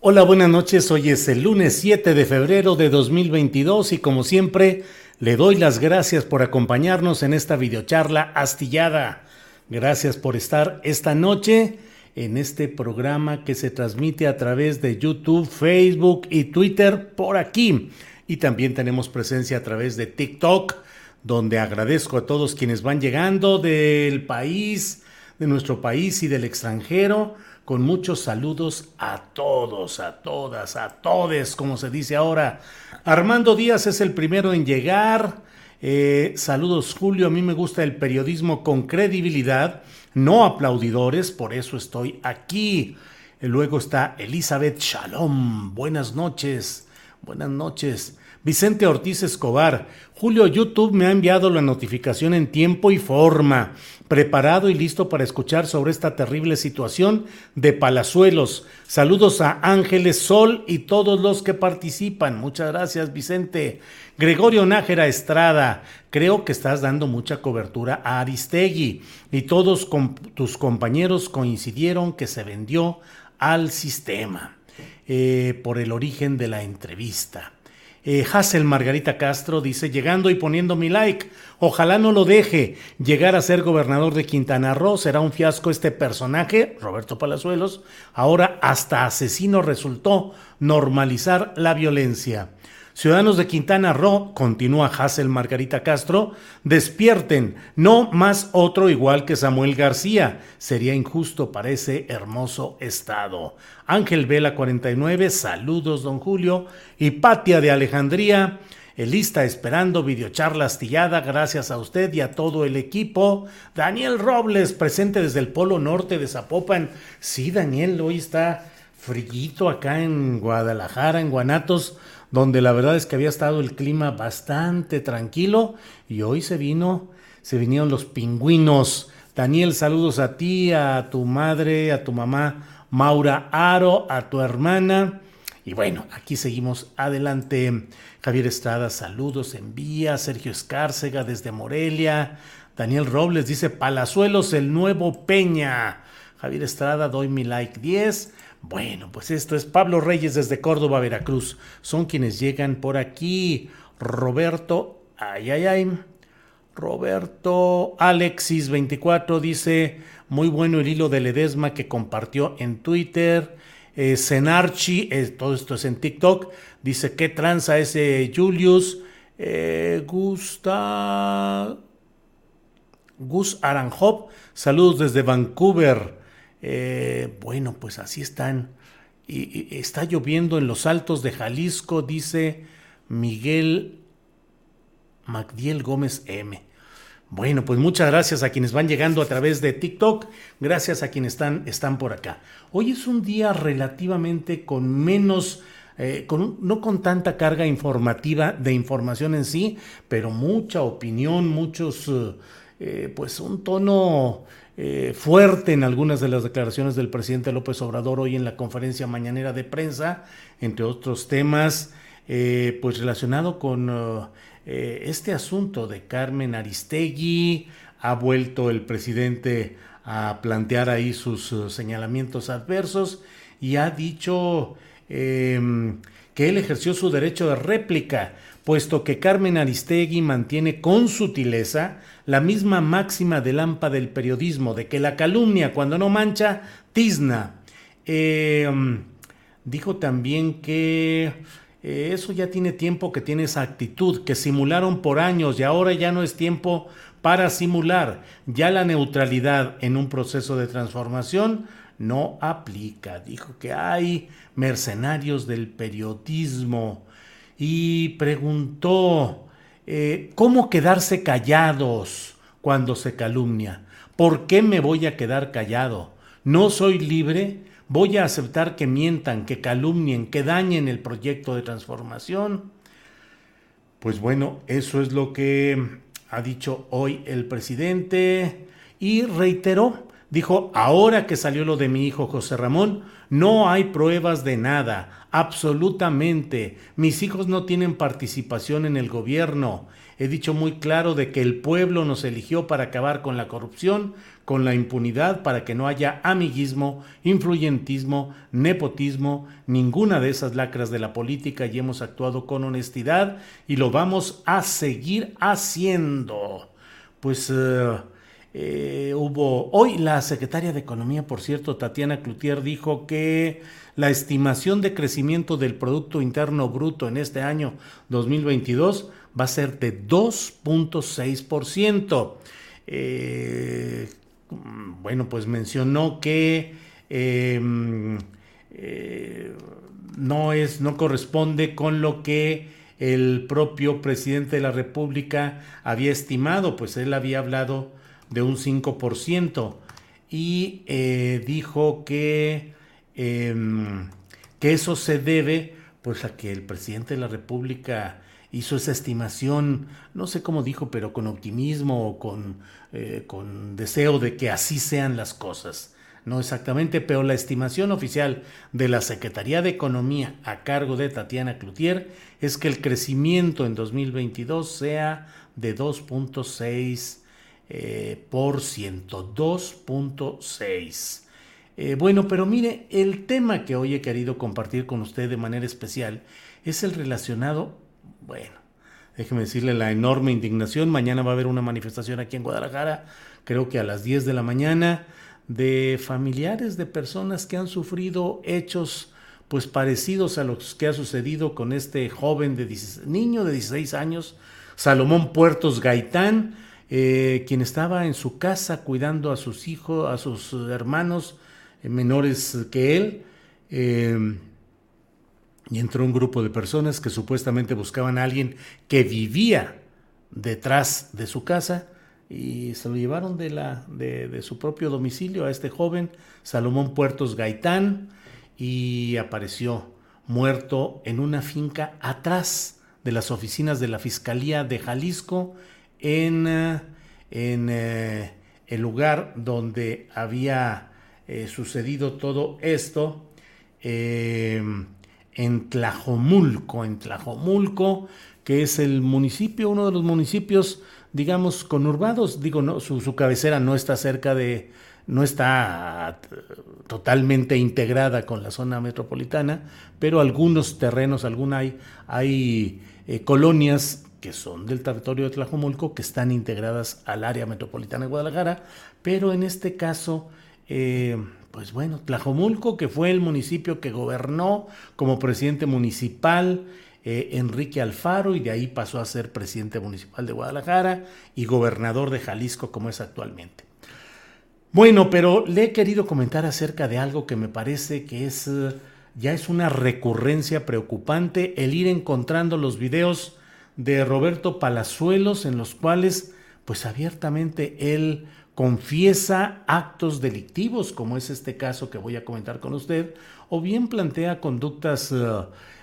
Hola, buenas noches. Hoy es el lunes 7 de febrero de 2022 y como siempre le doy las gracias por acompañarnos en esta videocharla astillada. Gracias por estar esta noche en este programa que se transmite a través de YouTube, Facebook y Twitter por aquí. Y también tenemos presencia a través de TikTok, donde agradezco a todos quienes van llegando del país, de nuestro país y del extranjero con muchos saludos a todos, a todas, a todes, como se dice ahora. Armando Díaz es el primero en llegar. Eh, saludos Julio, a mí me gusta el periodismo con credibilidad, no aplaudidores, por eso estoy aquí. Luego está Elizabeth Shalom, buenas noches, buenas noches. Vicente Ortiz Escobar, Julio YouTube me ha enviado la notificación en tiempo y forma preparado y listo para escuchar sobre esta terrible situación de Palazuelos. Saludos a Ángeles Sol y todos los que participan. Muchas gracias, Vicente. Gregorio Nájera Estrada, creo que estás dando mucha cobertura a Aristegui y todos tus compañeros coincidieron que se vendió al sistema eh, por el origen de la entrevista. Eh, Margarita Castro dice, llegando y poniendo mi like, ojalá no lo deje llegar a ser gobernador de Quintana Roo, será un fiasco este personaje, Roberto Palazuelos, ahora hasta asesino resultó normalizar la violencia. Ciudadanos de Quintana Roo, continúa Hassel Margarita Castro, despierten, no más otro igual que Samuel García. Sería injusto para ese hermoso estado. Ángel Vela 49, saludos don Julio. Y Patia de Alejandría, lista esperando videocharla astillada, gracias a usted y a todo el equipo. Daniel Robles, presente desde el Polo Norte de Zapopan. Sí, Daniel, hoy está frillito acá en Guadalajara, en Guanatos donde la verdad es que había estado el clima bastante tranquilo y hoy se vino, se vinieron los pingüinos. Daniel, saludos a ti, a tu madre, a tu mamá Maura Aro, a tu hermana. Y bueno, aquí seguimos adelante. Javier Estrada, saludos, envía. Sergio Escárcega desde Morelia. Daniel Robles dice, Palazuelos, el nuevo Peña. Javier Estrada, doy mi like 10. Bueno, pues esto es Pablo Reyes desde Córdoba, Veracruz. Son quienes llegan por aquí. Roberto, ay, ay, ay. Roberto Alexis 24 dice, muy bueno el hilo de Ledesma que compartió en Twitter. Eh, Senarchi, eh, todo esto es en TikTok, dice, ¿qué tranza ese Julius? Eh, Gusta... Gus Aranjop, saludos desde Vancouver. Eh, bueno, pues así están. Y, está lloviendo en los altos de Jalisco, dice Miguel Magdiel Gómez M. Bueno, pues muchas gracias a quienes van llegando a través de TikTok, gracias a quienes están, están por acá. Hoy es un día relativamente con menos, eh, con, no con tanta carga informativa de información en sí, pero mucha opinión, muchos, eh, pues un tono eh, fuerte en algunas de las declaraciones del presidente López Obrador hoy en la conferencia mañanera de prensa, entre otros temas, eh, pues relacionado con eh, este asunto de Carmen Aristegui, ha vuelto el presidente a plantear ahí sus señalamientos adversos y ha dicho em, que él ejerció su derecho de réplica, puesto que Carmen Aristegui mantiene con sutileza la misma máxima de Lampa del periodismo, de que la calumnia cuando no mancha, tizna. Em, dijo también que eh, eso ya tiene tiempo que tiene esa actitud, que simularon por años y ahora ya no es tiempo para simular. Ya la neutralidad en un proceso de transformación no aplica. Dijo que hay mercenarios del periodismo y preguntó eh, cómo quedarse callados cuando se calumnia. ¿Por qué me voy a quedar callado? ¿No soy libre? ¿Voy a aceptar que mientan, que calumnien, que dañen el proyecto de transformación? Pues bueno, eso es lo que ha dicho hoy el presidente y reiteró, dijo, ahora que salió lo de mi hijo José Ramón, no hay pruebas de nada, absolutamente. Mis hijos no tienen participación en el gobierno. He dicho muy claro de que el pueblo nos eligió para acabar con la corrupción, con la impunidad, para que no haya amiguismo, influyentismo, nepotismo, ninguna de esas lacras de la política y hemos actuado con honestidad y lo vamos a seguir haciendo. Pues eh, eh, hubo hoy la secretaria de Economía, por cierto, Tatiana Cloutier, dijo que la estimación de crecimiento del Producto Interno Bruto en este año 2022 va a ser de 2.6%. Eh, bueno, pues mencionó que em, eh, no es, no corresponde con lo que el propio presidente de la República había estimado, pues él había hablado de un 5% y eh, dijo que, em, que eso se debe pues a que el presidente de la República hizo esa estimación, no sé cómo dijo, pero con optimismo o con, eh, con deseo de que así sean las cosas. No exactamente, pero la estimación oficial de la Secretaría de Economía a cargo de Tatiana Cloutier es que el crecimiento en 2022 sea de 2.6 eh, por ciento, 2.6. Eh, bueno, pero mire, el tema que hoy he querido compartir con usted de manera especial es el relacionado bueno, déjeme decirle la enorme indignación. Mañana va a haber una manifestación aquí en Guadalajara, creo que a las 10 de la mañana, de familiares de personas que han sufrido hechos pues parecidos a los que ha sucedido con este joven de niño de 16 años, Salomón Puertos Gaitán, eh, quien estaba en su casa cuidando a sus hijos, a sus hermanos eh, menores que él. Eh, y entró un grupo de personas que supuestamente buscaban a alguien que vivía detrás de su casa y se lo llevaron de, la, de, su propio domicilio a este joven, Salomón Puertos Gaitán, y apareció muerto en una finca atrás de las oficinas de la Fiscalía de Jalisco, en, en eh, el lugar donde había eh, sucedido todo esto. Eh, en Tlajomulco, en Tlajomulco, que es el municipio, uno de los municipios, digamos, conurbados, digo, no, su, cabecera no está cerca de, no está totalmente integrada con la zona metropolitana, pero algunos terrenos, alguna hay, hay eh, colonias que son del territorio de Tlajomulco que están integradas al área metropolitana de Guadalajara, pero en este caso eh, pues bueno, Tlajomulco, que fue el municipio que gobernó como presidente municipal eh, Enrique Alfaro y de ahí pasó a ser presidente municipal de Guadalajara y gobernador de Jalisco como es actualmente. Bueno, pero le he querido comentar acerca de algo que me parece que es eh, ya es una recurrencia preocupante el ir encontrando los videos de Roberto Palazuelos en los cuales pues abiertamente él confiesa actos delictivos, como es este caso que voy a comentar con usted, o bien plantea conductas eh,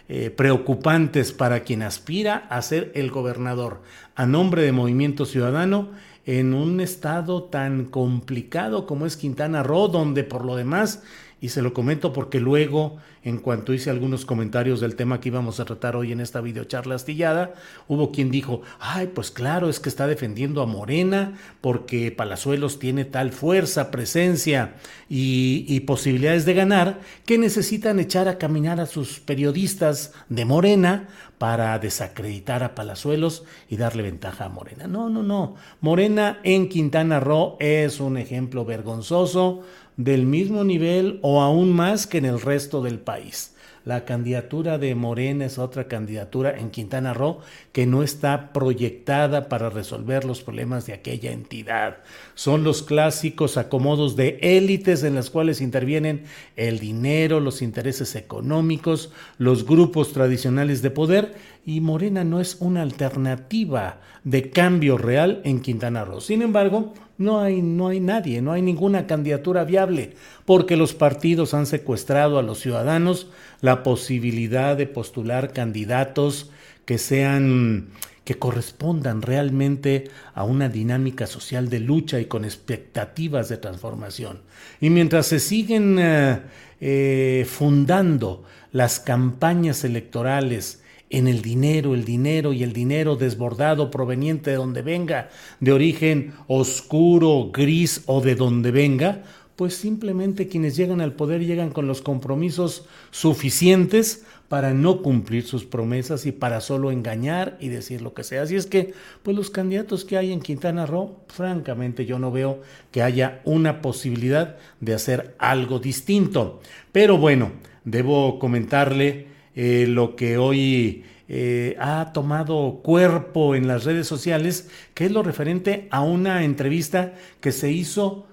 eh, preocupantes para quien aspira a ser el gobernador a nombre de Movimiento Ciudadano en un estado tan complicado como es Quintana Roo, donde por lo demás y se lo comento porque luego, en cuanto hice algunos comentarios del tema que íbamos a tratar hoy en esta videocharla astillada, hubo quien dijo, ay, pues claro, es que está defendiendo a Morena porque Palazuelos tiene tal fuerza, presencia y, y posibilidades de ganar que necesitan echar a caminar a sus periodistas de Morena para desacreditar a Palazuelos y darle ventaja a Morena. No, no, no. Morena en Quintana Roo es un ejemplo vergonzoso del mismo nivel o aún más que en el resto del país. La candidatura de Morena es otra candidatura en Quintana Roo que no está proyectada para resolver los problemas de aquella entidad. Son los clásicos acomodos de élites en las cuales intervienen el dinero, los intereses económicos, los grupos tradicionales de poder y Morena no es una alternativa de cambio real en Quintana Roo. Sin embargo, no hay, no hay nadie, no hay ninguna candidatura viable, porque los partidos han secuestrado a los ciudadanos la posibilidad de postular candidatos que sean que correspondan realmente a una dinámica social de lucha y con expectativas de transformación. Y mientras se siguen eh, eh, fundando las campañas electorales en el dinero, el dinero y el dinero desbordado proveniente de donde venga, de origen oscuro, gris o de donde venga, pues simplemente quienes llegan al poder llegan con los compromisos suficientes para no cumplir sus promesas y para solo engañar y decir lo que sea. Así es que, pues los candidatos que hay en Quintana Roo, francamente yo no veo que haya una posibilidad de hacer algo distinto. Pero bueno, debo comentarle eh, lo que hoy eh, ha tomado cuerpo en las redes sociales, que es lo referente a una entrevista que se hizo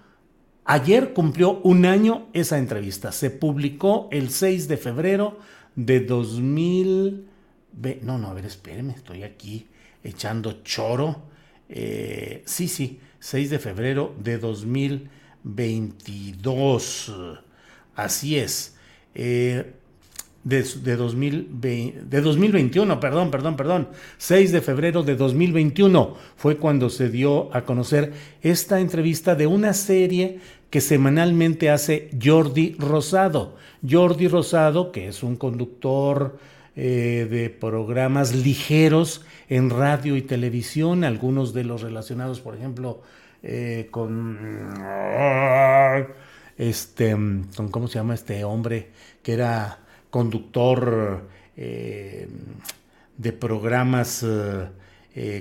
ayer, cumplió un año esa entrevista. Se publicó el 6 de febrero de 2000... No, no, a ver, espéreme, estoy aquí echando choro. Eh, sí, sí, 6 de febrero de 2022. Así es. De, de, 2020, de 2021, perdón, perdón, perdón, 6 de febrero de 2021 fue cuando se dio a conocer esta entrevista de una serie que semanalmente hace Jordi Rosado. Jordi Rosado, que es un conductor eh, de programas ligeros en radio y televisión, algunos de los relacionados, por ejemplo, eh, con este, con, ¿cómo se llama este hombre? Que era conductor eh, de programas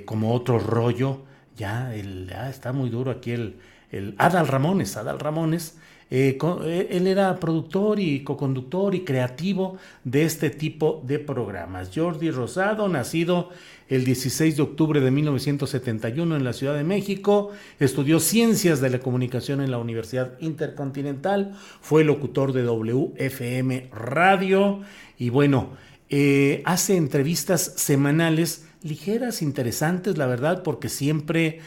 como otro rollo. Ya, el, ya está muy duro aquí el, el Adal Ramones, Adal Ramones, eh, eh, él era productor y coconductor y creativo de este tipo de programas. Jordi Rosado, nacido el 16 de octubre de 1971 en la Ciudad de México, estudió ciencias de la comunicación en la Universidad Intercontinental, fue locutor de WFM Radio y bueno, eh, hace entrevistas semanales ligeras, interesantes, la verdad, porque siempre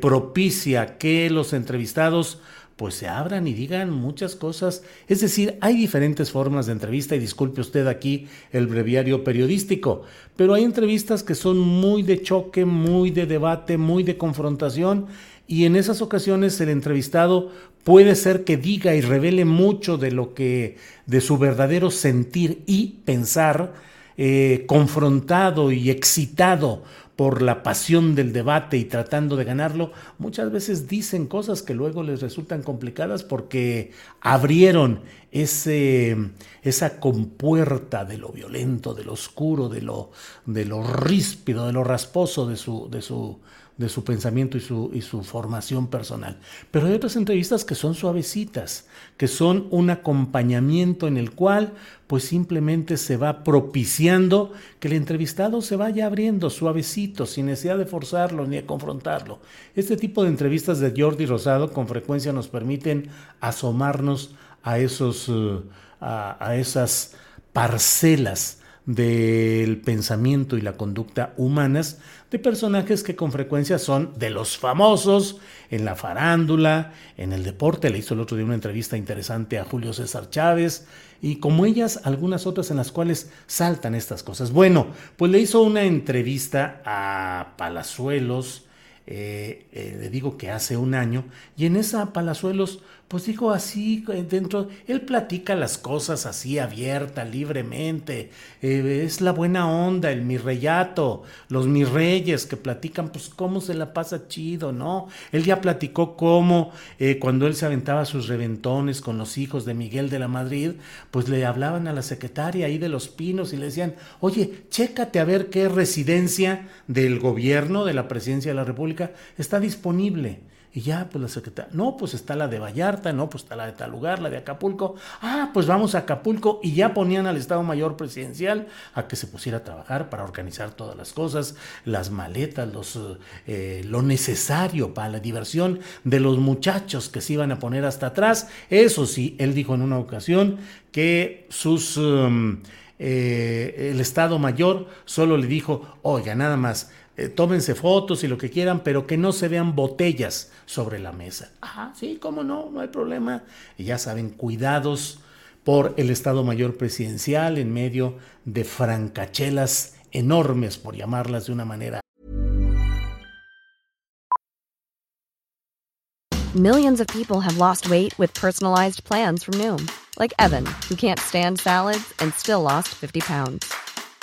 propicia que los entrevistados pues se abran y digan muchas cosas. Es decir, hay diferentes formas de entrevista y disculpe usted aquí el breviario periodístico, pero hay entrevistas que son muy de choque, muy de debate, muy de confrontación y en esas ocasiones el entrevistado puede ser que diga y revele mucho de lo que de su verdadero sentir y pensar eh, confrontado y excitado por la pasión del debate y tratando de ganarlo, muchas veces dicen cosas que luego les resultan complicadas porque abrieron ese, esa compuerta de lo violento, de lo oscuro, de lo, de lo ríspido, de lo rasposo de su, de su, de su pensamiento y su, y su formación personal. Pero hay otras entrevistas que son suavecitas, que son un acompañamiento en el cual pues simplemente se va propiciando que el entrevistado se vaya abriendo suavecito, sin necesidad de forzarlo ni de confrontarlo. Este tipo de entrevistas de Jordi Rosado con frecuencia nos permiten asomarnos a, esos, eh, a esas parcelas del pensamiento y la conducta humanas de personajes que con frecuencia son de los famosos en la farándula, en el deporte. Le hizo el otro día una entrevista interesante a Julio César Chávez y como ellas, algunas otras en las cuales saltan estas cosas. Bueno, pues le hizo una entrevista a Palazuelos, eh, eh, le digo que hace un año, y en esa Palazuelos pues digo así, dentro, él platica las cosas así abierta, libremente, eh, es la buena onda, el mi reyato, los mis reyes que platican, pues cómo se la pasa chido, ¿no? Él ya platicó cómo eh, cuando él se aventaba sus reventones con los hijos de Miguel de la Madrid, pues le hablaban a la secretaria ahí de los pinos y le decían, oye, chécate a ver qué residencia del gobierno, de la presidencia de la República, está disponible. Y ya, pues la secretaria, no, pues está la de Vallarta, no, pues está la de tal lugar, la de Acapulco. Ah, pues vamos a Acapulco y ya ponían al Estado Mayor Presidencial a que se pusiera a trabajar para organizar todas las cosas, las maletas, los, eh, lo necesario para la diversión de los muchachos que se iban a poner hasta atrás. Eso sí, él dijo en una ocasión que sus... Um, eh, el Estado Mayor solo le dijo, oiga, nada más, eh, tómense fotos y lo que quieran, pero que no se vean botellas sobre la mesa. Ah, sí, cómo no, no hay problema. Y ya saben, cuidados por el Estado Mayor Presidencial en medio de francachelas enormes, por llamarlas de una manera. Millions of people have lost weight with personalized plans from Noom, like Evan, who can't stand salads and still lost 50 pounds.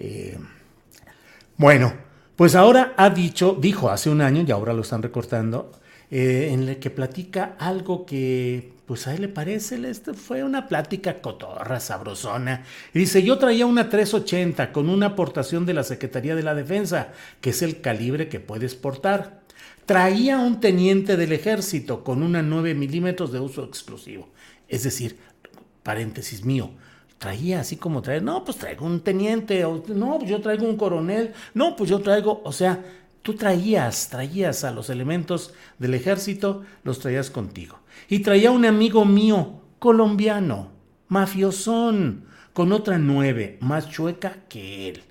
Eh, bueno, pues ahora ha dicho, dijo hace un año, y ahora lo están recortando, eh, en el que platica algo que pues a él le parece, este fue una plática cotorra, sabrosona. Y dice, yo traía una 380 con una aportación de la Secretaría de la Defensa, que es el calibre que puedes portar. Traía un teniente del ejército con una 9 milímetros de uso exclusivo. Es decir, paréntesis mío, traía así como traer, no, pues traigo un teniente, o, no, pues yo traigo un coronel, no, pues yo traigo, o sea, tú traías, traías a los elementos del ejército, los traías contigo. Y traía un amigo mío, colombiano, mafiosón, con otra nueve, más chueca que él.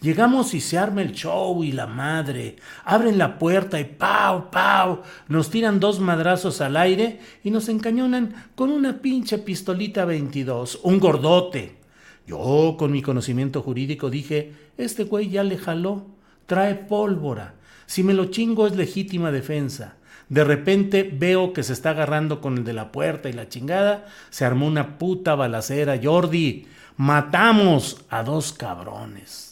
Llegamos y se arma el show y la madre. Abren la puerta y ¡pau, pau! Nos tiran dos madrazos al aire y nos encañonan con una pinche pistolita 22, un gordote. Yo, con mi conocimiento jurídico, dije, este güey ya le jaló, trae pólvora. Si me lo chingo es legítima defensa. De repente veo que se está agarrando con el de la puerta y la chingada. Se armó una puta balacera, Jordi. Matamos a dos cabrones.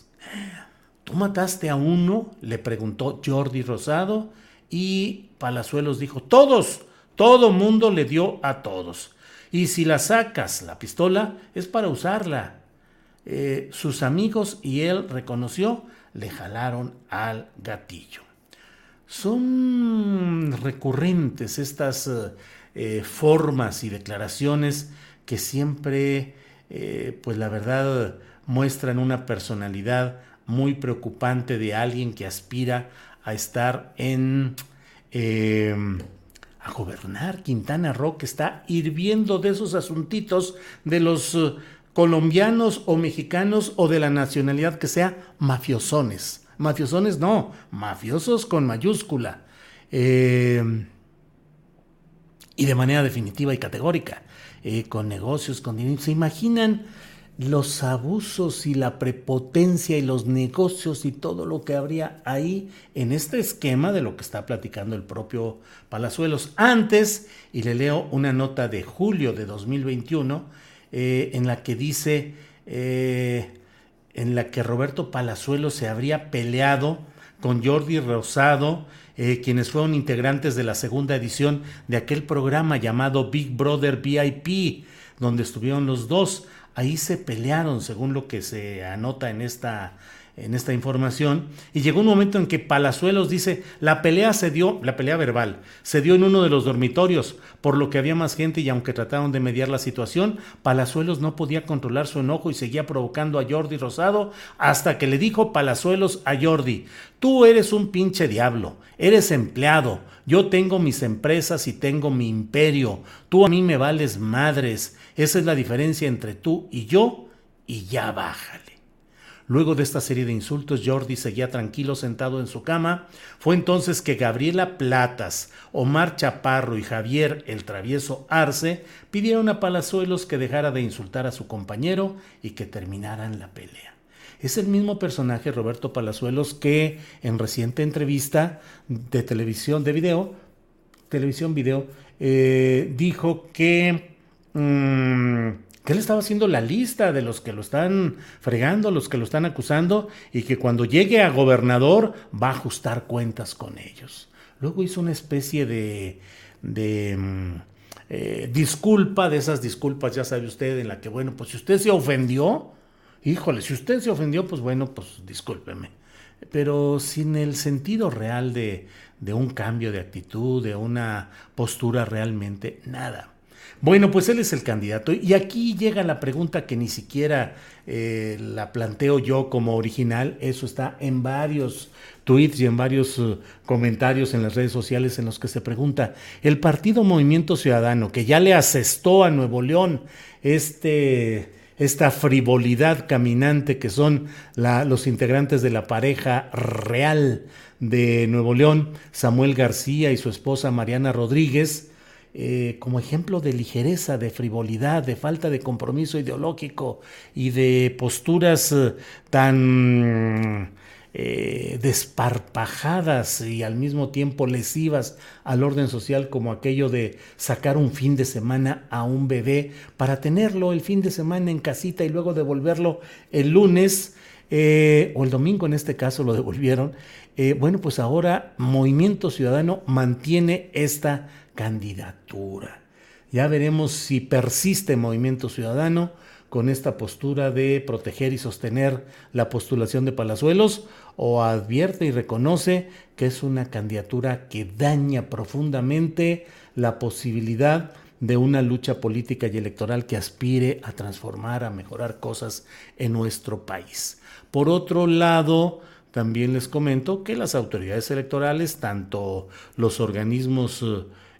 ¿Tú mataste a uno? le preguntó Jordi Rosado y Palazuelos dijo, todos, todo mundo le dio a todos. Y si la sacas, la pistola, es para usarla. Eh, sus amigos y él reconoció, le jalaron al gatillo. Son recurrentes estas eh, formas y declaraciones que siempre, eh, pues la verdad, muestran una personalidad muy preocupante de alguien que aspira a estar en... Em, a gobernar Quintana Roo, que está hirviendo de esos asuntitos de los eh, colombianos o mexicanos o de la nacionalidad que sea mafiosones. Mafiosones no, mafiosos con mayúscula. Em, y de manera definitiva y categórica, eh, con negocios, con dinero. ¿Se imaginan los abusos y la prepotencia y los negocios y todo lo que habría ahí en este esquema de lo que está platicando el propio Palazuelos. Antes, y le leo una nota de julio de 2021, eh, en la que dice, eh, en la que Roberto Palazuelos se habría peleado con Jordi Rosado, eh, quienes fueron integrantes de la segunda edición de aquel programa llamado Big Brother VIP, donde estuvieron los dos ahí se pelearon, según lo que se anota en esta en esta información, y llegó un momento en que Palazuelos dice, la pelea se dio, la pelea verbal, se dio en uno de los dormitorios, por lo que había más gente y aunque trataron de mediar la situación, Palazuelos no podía controlar su enojo y seguía provocando a Jordi Rosado hasta que le dijo Palazuelos a Jordi, tú eres un pinche diablo, eres empleado, yo tengo mis empresas y tengo mi imperio, tú a mí me vales madres, esa es la diferencia entre tú y yo, y ya bájale. Luego de esta serie de insultos, Jordi seguía tranquilo sentado en su cama. Fue entonces que Gabriela Platas, Omar Chaparro y Javier el travieso Arce pidieron a Palazuelos que dejara de insultar a su compañero y que terminaran la pelea. Es el mismo personaje, Roberto Palazuelos, que en reciente entrevista de televisión, de video, televisión video, eh, dijo que... Mm, que él estaba haciendo la lista de los que lo están fregando, los que lo están acusando, y que cuando llegue a gobernador va a ajustar cuentas con ellos. Luego hizo una especie de, mm, eh, disculpa, de esas disculpas, ya sabe usted, en la que, bueno, pues si usted se ofendió, híjole, si usted se ofendió, pues bueno, pues discúlpeme. Pero sin el sentido real de un cambio de actitud, de una postura realmente, nada. Bueno, pues él es el candidato. Y aquí llega la pregunta que ni siquiera eh, la planteo yo como original. Eso está en varios tweets y en varios eh, comentarios en las redes sociales en los que se pregunta, el partido Movimiento Ciudadano, que ya le asestó a Nuevo León este, esta frivolidad caminante que son los integrantes de la pareja real de Nuevo León, Samuel García y su esposa Mariana Rodríguez, eh, como ejemplo de ligereza, de frivolidad, de falta de compromiso ideológico y de posturas eh, tan eh, desparpajadas y al mismo tiempo lesivas al orden social como aquello de sacar un fin de semana a un bebé para tenerlo el fin de semana en casita y luego devolverlo el lunes. o el domingo en este caso lo devolvieron, bueno, pues ahora Movimiento Ciudadano mantiene esta candidatura. Ya veremos si persiste Movimiento Ciudadano con esta postura de proteger y sostener la postulación de Palazuelos o advierte y reconoce que es una candidatura que daña profundamente la posibilidad de una lucha política y electoral que aspire a transformar, a mejorar cosas en nuestro país. Por otro lado, también les comento que las autoridades electorales, tanto los organismos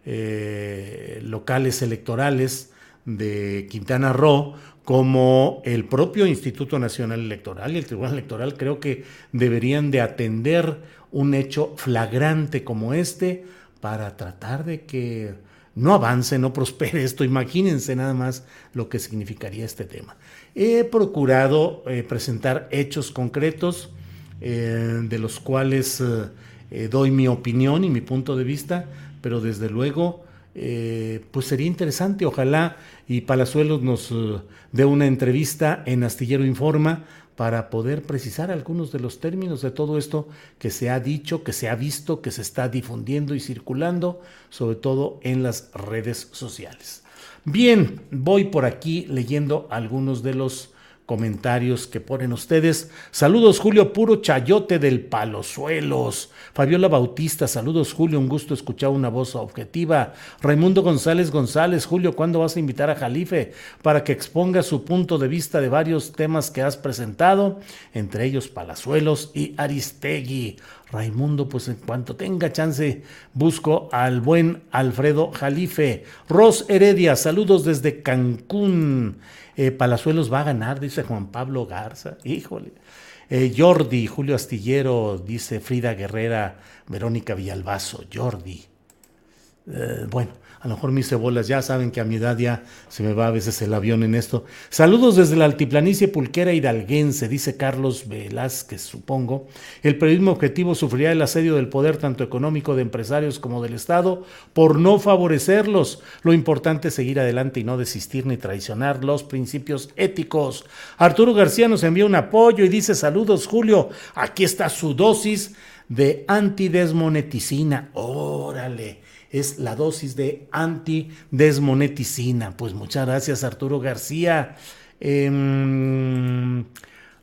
eh, locales electorales de Quintana Roo, como el propio Instituto Nacional Electoral y el Tribunal Electoral creo que deberían de atender un hecho flagrante como este para tratar de que no avance, no prospere esto. Imagínense nada más lo que significaría este tema. He procurado eh, presentar hechos concretos eh, de los cuales doy mi opinión y mi punto de vista pero desde luego, eh, pues sería interesante, ojalá y Palazuelos nos eh, dé una entrevista en Astillero Informa para poder precisar algunos de los términos de todo esto que se ha dicho, que se ha visto, que se está difundiendo y circulando, sobre todo en las redes sociales. Bien, voy por aquí leyendo algunos de los comentarios que ponen ustedes. Saludos Julio, puro chayote del Palosuelos. Fabiola Bautista, saludos Julio, un gusto escuchar una voz objetiva. Raimundo González González, Julio, ¿cuándo vas a invitar a Jalife para que exponga su punto de vista de varios temas que has presentado, entre ellos Palazuelos y Aristegui? Raimundo, pues en cuanto tenga chance, busco al buen Alfredo Jalife. Ros Heredia, saludos desde Cancún. Eh, Palazuelos va a ganar, dice Juan Pablo Garza. Híjole. Eh, Jordi, Julio Astillero, dice Frida Guerrera, Verónica Villalbazo. Jordi. Eh, bueno, a lo mejor mis cebolas ya saben que a mi edad ya se me va a veces el avión en esto. Saludos desde la altiplanicie pulquera hidalguense, dice Carlos Velázquez, supongo. El periodismo objetivo sufrirá el asedio del poder tanto económico de empresarios como del Estado por no favorecerlos. Lo importante es seguir adelante y no desistir ni traicionar los principios éticos. Arturo García nos envía un apoyo y dice saludos Julio, aquí está su dosis de antidesmoneticina. Órale es la dosis de antidesmoneticina. Pues muchas gracias Arturo García. Em,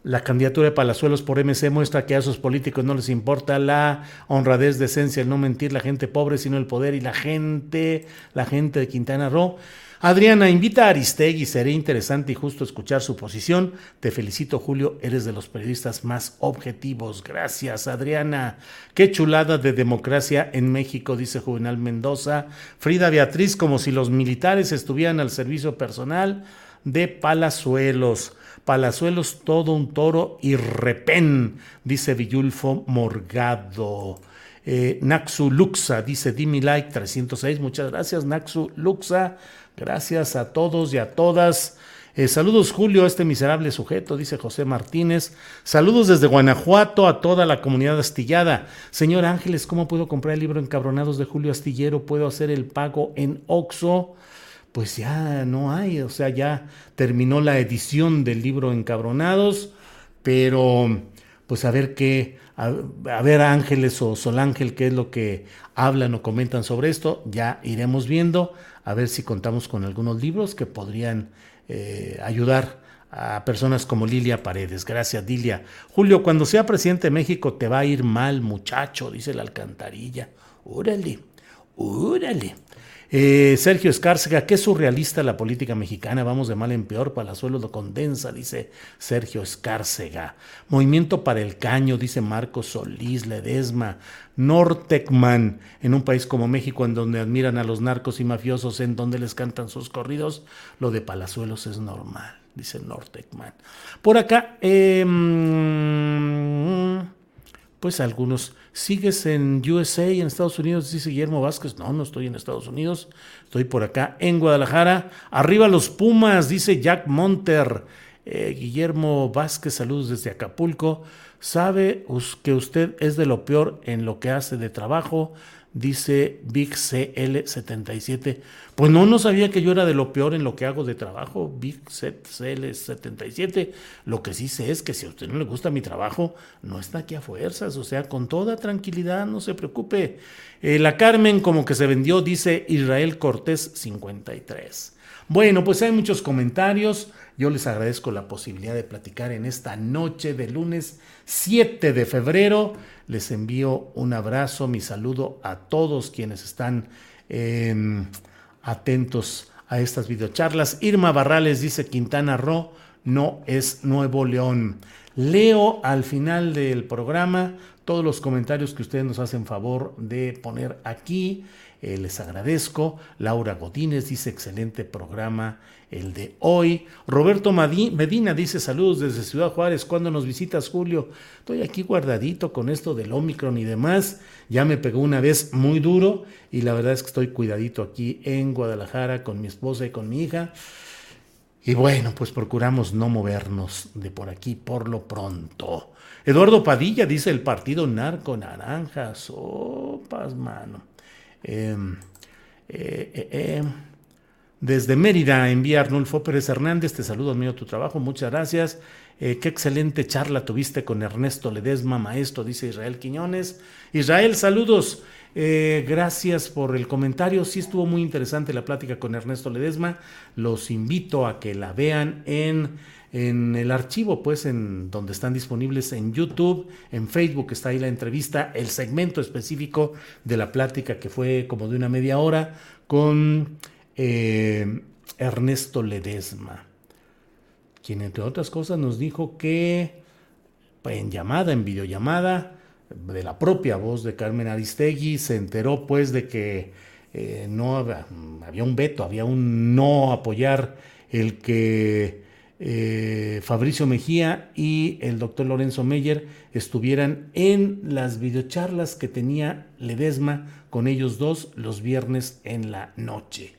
la candidatura de Palazuelos por MC muestra que a esos políticos no les importa la honradez, decencia, el no mentir, la gente pobre, sino el poder y la gente, la gente de Quintana Roo. Adriana, invita a Aristegui, seré interesante y justo escuchar su posición. Te felicito, Julio, eres de los periodistas más objetivos. Gracias, Adriana. Qué chulada de democracia en México, dice Juvenal Mendoza. Frida Beatriz, como si los militares estuvieran al servicio personal de Palazuelos. Palazuelos, todo un toro y repén, dice Villulfo Morgado. Eh, Naxu Luxa, dice Dimi Like 306. Muchas gracias, Naxu Luxa. Gracias a todos y a todas. Eh, saludos, Julio, este miserable sujeto, dice José Martínez. Saludos desde Guanajuato a toda la comunidad astillada. Señor Ángeles, ¿cómo puedo comprar el libro Encabronados de Julio Astillero? ¿Puedo hacer el pago en Oxo? pues ya no hay, o sea, ya terminó la edición del libro Encabronados, pero pues a ver qué, a, ver Ángeles o Solángel qué es lo que hablan o comentan sobre esto, ya iremos viendo, a ver si contamos con algunos libros que podrían eh, ayudar a personas como Lilia Paredes. Gracias, Lilia. Julio, cuando sea presidente de México te va a ir mal, muchacho, dice la alcantarilla. Órale, órale. Eh, Sergio Escárcega, qué surrealista la política mexicana, vamos de mal en peor, Palazuelos lo condensa, dice Sergio Escárcega. Movimiento para el caño, dice Marcos Solís, Ledesma. Nortecman, en un país como México, en donde admiran a los narcos y mafiosos, en donde les cantan sus corridos, lo de Palazuelos es normal, dice Nortecman. Por acá, eh, pues algunos. ¿Sigues en USA, en Estados Unidos? Dice Guillermo Vázquez. No, no estoy en Estados Unidos. Estoy por acá en Guadalajara. Arriba los Pumas, dice Jack Monter. Eh, Guillermo Vázquez, saludos desde Acapulco. Sabe que usted es de lo peor en lo que hace de trabajo dice Big CL77. Pues no, no sabía que yo era de lo peor en lo que hago de trabajo, Big CL77. Lo que sí sé es que si a usted no le gusta mi trabajo, no está aquí a fuerzas, o sea, con toda tranquilidad, no se preocupe. Eh, la Carmen como que se vendió, dice Israel Cortés 53. Bueno, pues hay muchos comentarios. Yo les agradezco la posibilidad de platicar en esta noche de lunes 7 de febrero. Les envío un abrazo, mi saludo a todos quienes están em, atentos a estas videocharlas. Irma Barrales dice Quintana Roo no es Nuevo León. Leo al final del programa todos los comentarios que ustedes nos hacen favor de poner aquí. Eh, les agradezco. Laura Godínez dice excelente programa el de hoy. Roberto Medina dice saludos desde Ciudad Juárez. ¿Cuándo nos visitas, Julio? Estoy aquí guardadito con esto del Omicron y demás. Ya me pegó una vez muy duro y la verdad es que estoy cuidadito aquí en Guadalajara con mi esposa y con mi hija. Y bueno, pues procuramos no movernos de por aquí por lo pronto. Eduardo Padilla dice el partido narco naranja. Sopas, mano. Em, eh, eh, em, desde Mérida envía Arnulfo Pérez Hernández, te saludo amigo tu trabajo, muchas gracias. Eh, qué excelente charla tuviste con Ernesto Ledesma, maestro, dice Israel Quiñones. Israel, saludos. gracias por el comentario. Sí estuvo muy interesante la plática con Ernesto Ledesma. Los invito a que la vean en en el archivo, pues, en donde están disponibles en YouTube, en Facebook está ahí la entrevista, el segmento específico de la plática que fue como de una media hora con eh, Ernesto Ledesma, quien entre otras cosas nos dijo que en llamada, en videollamada, de la propia voz de Carmen Aristegui, se enteró pues de que eh, no había, había un veto, había un no apoyar el que eh, Fabricio Mejía y el doctor Lorenzo Meyer estuvieran en las videocharlas que tenía Ledesma con ellos dos los viernes en la noche.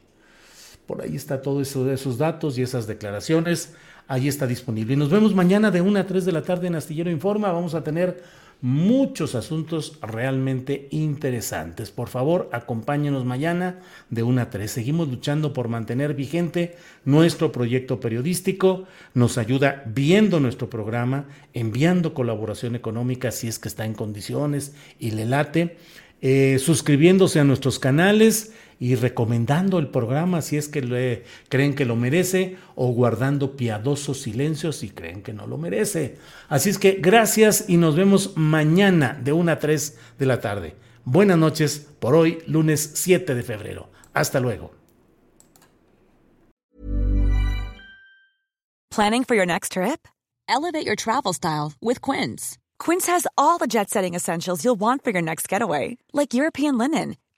Por ahí está todo eso de esos datos y esas declaraciones. Ahí está disponible. Y nos vemos mañana de 1 a 3 de la tarde en Astillero Informa. Vamos a tener muchos asuntos realmente interesantes. Por favor, acompáñenos mañana de 1 a 3. Seguimos luchando por mantener vigente nuestro proyecto periodístico. Nos ayuda viendo nuestro programa, enviando colaboración económica si es que está en condiciones y le late, eh, suscribiéndose a nuestros canales y recomendando el programa si es que creen que lo merece o guardando piadosos silencios si creen que no lo merece. Así es que gracias y nos vemos mañana de 1 a 3 de la tarde. Buenas noches por hoy, lunes 7 de febrero. Hasta luego. Planning for your next trip? Elevate your travel style with Quince. Quince has all the jet setting essentials you'll want for your next getaway, like European linen,